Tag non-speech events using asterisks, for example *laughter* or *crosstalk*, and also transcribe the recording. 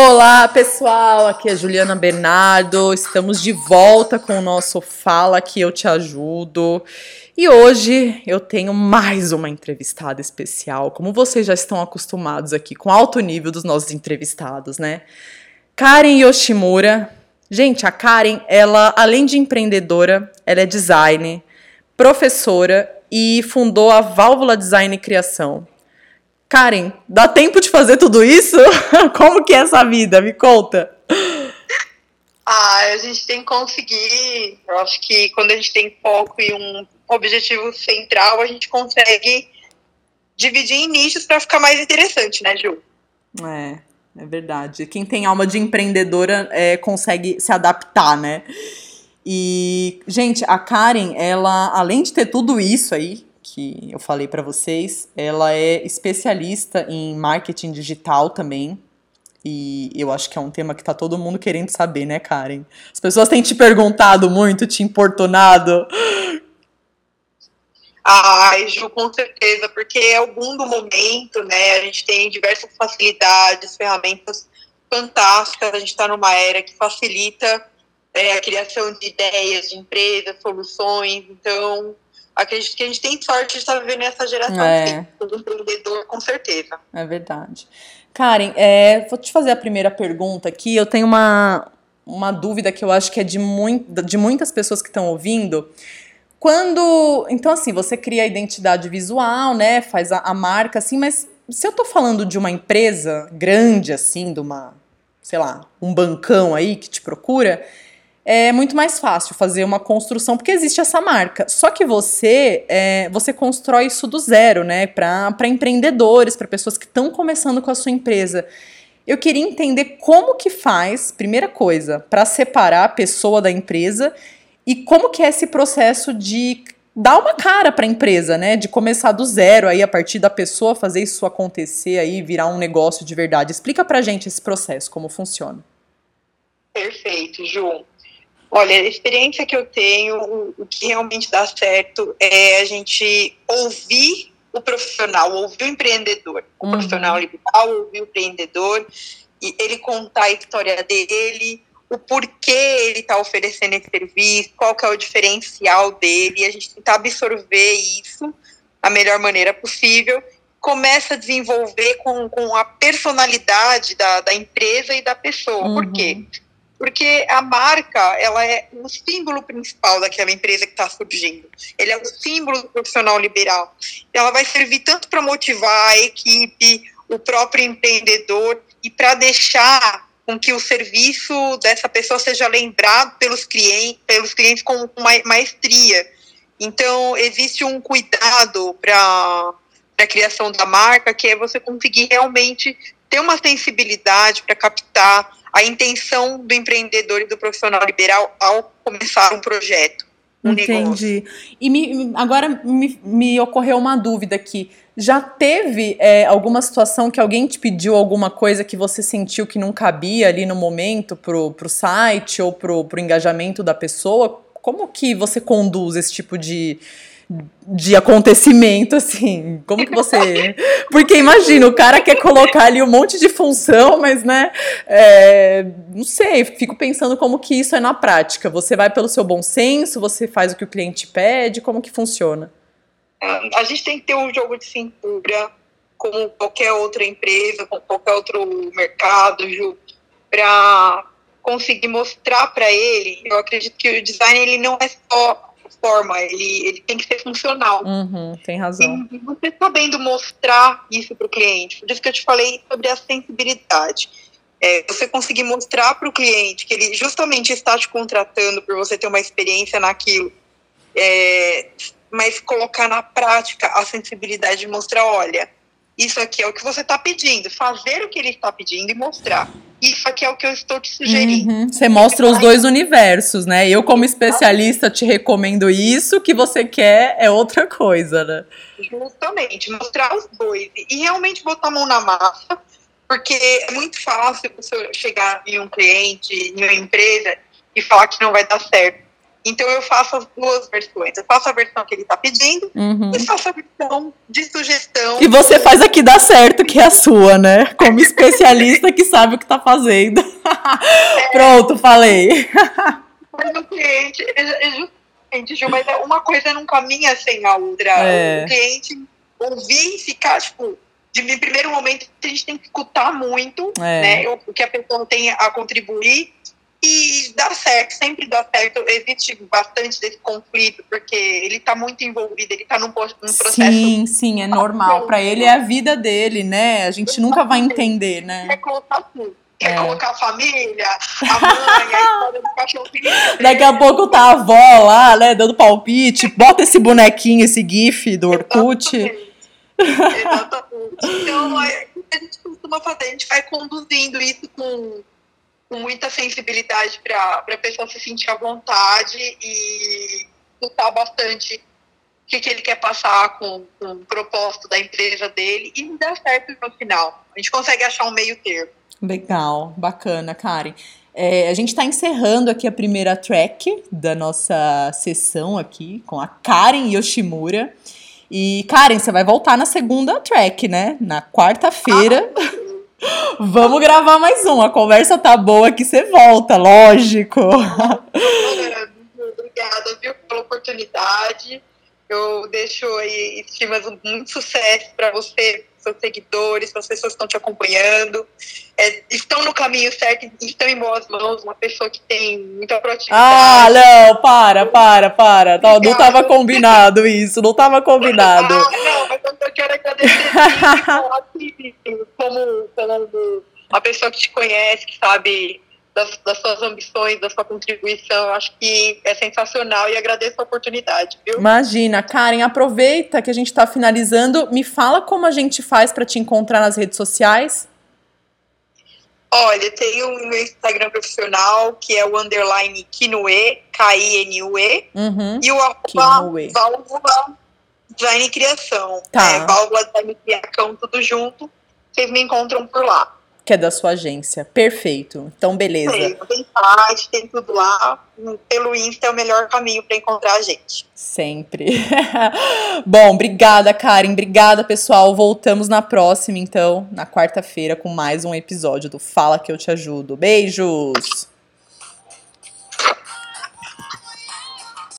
Olá, pessoal. Aqui é Juliana Bernardo. Estamos de volta com o nosso Fala que eu te ajudo. E hoje eu tenho mais uma entrevistada especial. Como vocês já estão acostumados aqui com alto nível dos nossos entrevistados, né? Karen Yoshimura. Gente, a Karen, ela além de empreendedora, ela é designer, professora e fundou a Válvula Design e Criação. Karen, dá tempo de fazer tudo isso? *laughs* Como que é essa vida? Me conta. Ah, a gente tem que conseguir. Eu acho que quando a gente tem foco e um objetivo central, a gente consegue dividir em nichos para ficar mais interessante, né, Ju? É, é verdade. Quem tem alma de empreendedora é, consegue se adaptar, né? E, gente, a Karen, ela, além de ter tudo isso aí, que eu falei para vocês, ela é especialista em marketing digital também. E eu acho que é um tema que tá todo mundo querendo saber, né, Karen? As pessoas têm te perguntado muito, te importunado. Ai, Ju, com certeza, porque é o boom do momento, né? A gente tem diversas facilidades, ferramentas fantásticas. A gente está numa era que facilita é, a criação de ideias, de empresas, soluções. Então, acredito que a gente tem sorte de estar vivendo essa geração é. do empreendedor, com certeza. É verdade. Karen, é, vou te fazer a primeira pergunta aqui. Eu tenho uma, uma dúvida que eu acho que é de, muito, de muitas pessoas que estão ouvindo. Quando. Então, assim, você cria a identidade visual, né? Faz a, a marca, assim, mas se eu tô falando de uma empresa grande, assim, de uma, sei lá, um bancão aí que te procura, é muito mais fácil fazer uma construção porque existe essa marca. Só que você é, você constrói isso do zero, né? Para empreendedores, para pessoas que estão começando com a sua empresa. Eu queria entender como que faz, primeira coisa, para separar a pessoa da empresa e como que é esse processo de dar uma cara para a empresa, né? De começar do zero aí a partir da pessoa fazer isso acontecer aí, virar um negócio de verdade. Explica pra gente esse processo, como funciona. Perfeito, Ju. Olha, a experiência que eu tenho, o que realmente dá certo é a gente ouvir o profissional, ouvir o empreendedor, o uhum. profissional liberal, ouvir o empreendedor, e ele contar a história dele, o porquê ele está oferecendo esse serviço, qual que é o diferencial dele, e a gente tentar absorver isso da melhor maneira possível, começa a desenvolver com, com a personalidade da, da empresa e da pessoa. Uhum. Por quê? Porque a marca ela é o símbolo principal daquela empresa que está surgindo. Ele é o símbolo do profissional liberal. Ela vai servir tanto para motivar a equipe, o próprio empreendedor e para deixar com que o serviço dessa pessoa seja lembrado pelos clientes, pelos clientes com, maestria. Então existe um cuidado para a criação da marca que é você conseguir realmente ter uma sensibilidade para captar a intenção do empreendedor e do profissional liberal ao começar um projeto. Um Entendi. Negócio. E me, agora me, me ocorreu uma dúvida aqui. Já teve é, alguma situação que alguém te pediu alguma coisa que você sentiu que não cabia ali no momento pro, pro site ou pro, pro engajamento da pessoa? Como que você conduz esse tipo de, de acontecimento, assim? Como que você. *laughs* Porque imagina, o cara quer colocar ali um monte de função, mas, né? É, não sei, fico pensando como que isso é na prática. Você vai pelo seu bom senso, você faz o que o cliente pede, como que funciona? A gente tem que ter um jogo de cintura, como qualquer outra empresa, com qualquer outro mercado, para conseguir mostrar para ele. Eu acredito que o design ele não é só forma, ele, ele tem que ser funcional. Uhum, tem razão. E você sabendo mostrar isso para o cliente, por isso que eu te falei sobre a sensibilidade. É, você conseguir mostrar para o cliente que ele justamente está te contratando por você ter uma experiência naquilo, é, mas colocar na prática a sensibilidade de mostrar, olha, isso aqui é o que você está pedindo, fazer o que ele está pedindo e mostrar isso aqui é o que eu estou te sugerindo. Uhum. Você mostra os dois universos, né? Eu, como especialista, te recomendo isso, o que você quer é outra coisa, né? Justamente, mostrar os dois e realmente botar a mão na massa, porque é muito fácil você chegar em um cliente, em uma empresa e falar que não vai dar certo. Então eu faço as duas versões. Eu faço a versão que ele está pedindo Uhum. e faço a versão de sugestão. E você faz a que dá certo, que é a sua, né? Como especialista que sabe o que tá fazendo. *laughs* Pronto, falei. Mas o cliente, é, é justamente, Ju, mas é uma coisa não caminha sem a outra. É. O cliente ouvir e ficar, tipo, de em primeiro momento a gente tem que escutar muito, É. né? O o que a pessoa tem a contribuir. E dá certo, sempre dá certo. Existe bastante desse conflito, porque ele tá muito envolvido, ele tá num, num processo Sim, sim, é normal. Pra ele é a vida dele, né? A gente nunca vai entender, né? quer colocar tudo. Quer É. colocar a família, a mãe, a história do cachorrinho. Daqui a pouco tá a avó lá, né, dando palpite. Bota esse bonequinho, esse gif do Orkut. Exatamente. Exatamente. Então, é o que a gente costuma fazer, a gente vai conduzindo isso com, com muita sensibilidade para a pessoa se sentir à vontade e lutar bastante o que, que ele quer passar com, com o propósito da empresa dele e dá certo no final. A gente consegue achar um meio termo. Legal, bacana, Karen. É, a gente está encerrando aqui a primeira track da nossa sessão aqui com a Karen Yoshimura. E, Karen, você vai voltar na segunda track, né? Na quarta-feira. Vamos gravar mais um. A conversa tá boa que você volta, lógico. Olha, Obrigada, viu, pela oportunidade. Eu deixo aí estimas muito sucesso para você, seus seguidores, para as pessoas que estão te acompanhando. É, estão no caminho certo, estão em boas mãos. Uma pessoa que tem muita Ah, proatividade. não, para, para, para. Não, não tava combinado isso, não tava *laughs* combinado. Ah, não, mas quero agradecer *laughs* sim, falar que, como, como uma pessoa que te conhece, que sabe das, das suas ambições, da sua contribuição. Acho que é sensacional e agradeço a oportunidade, viu? Imagina, Karen, aproveita que a gente tá finalizando. Me fala como a gente faz pra te encontrar nas redes sociais. Olha, tem o meu Instagram profissional, que é o underline Kinue, K-I-N-U-E, Uhum. e o arroba Kinue. válvula design criação. Tá. É, válvula design criação, tudo junto. Vocês me encontram por lá. Que é da sua agência. Perfeito. Então, beleza. Tem, tem site, tem tudo lá. Pelo Insta é o melhor caminho para encontrar a gente. Sempre. *laughs* Bom, obrigada, Karen. Obrigada, pessoal. Voltamos na próxima, então, na quarta-feira, com mais um episódio do Fala Que Eu Te Ajudo. Beijos!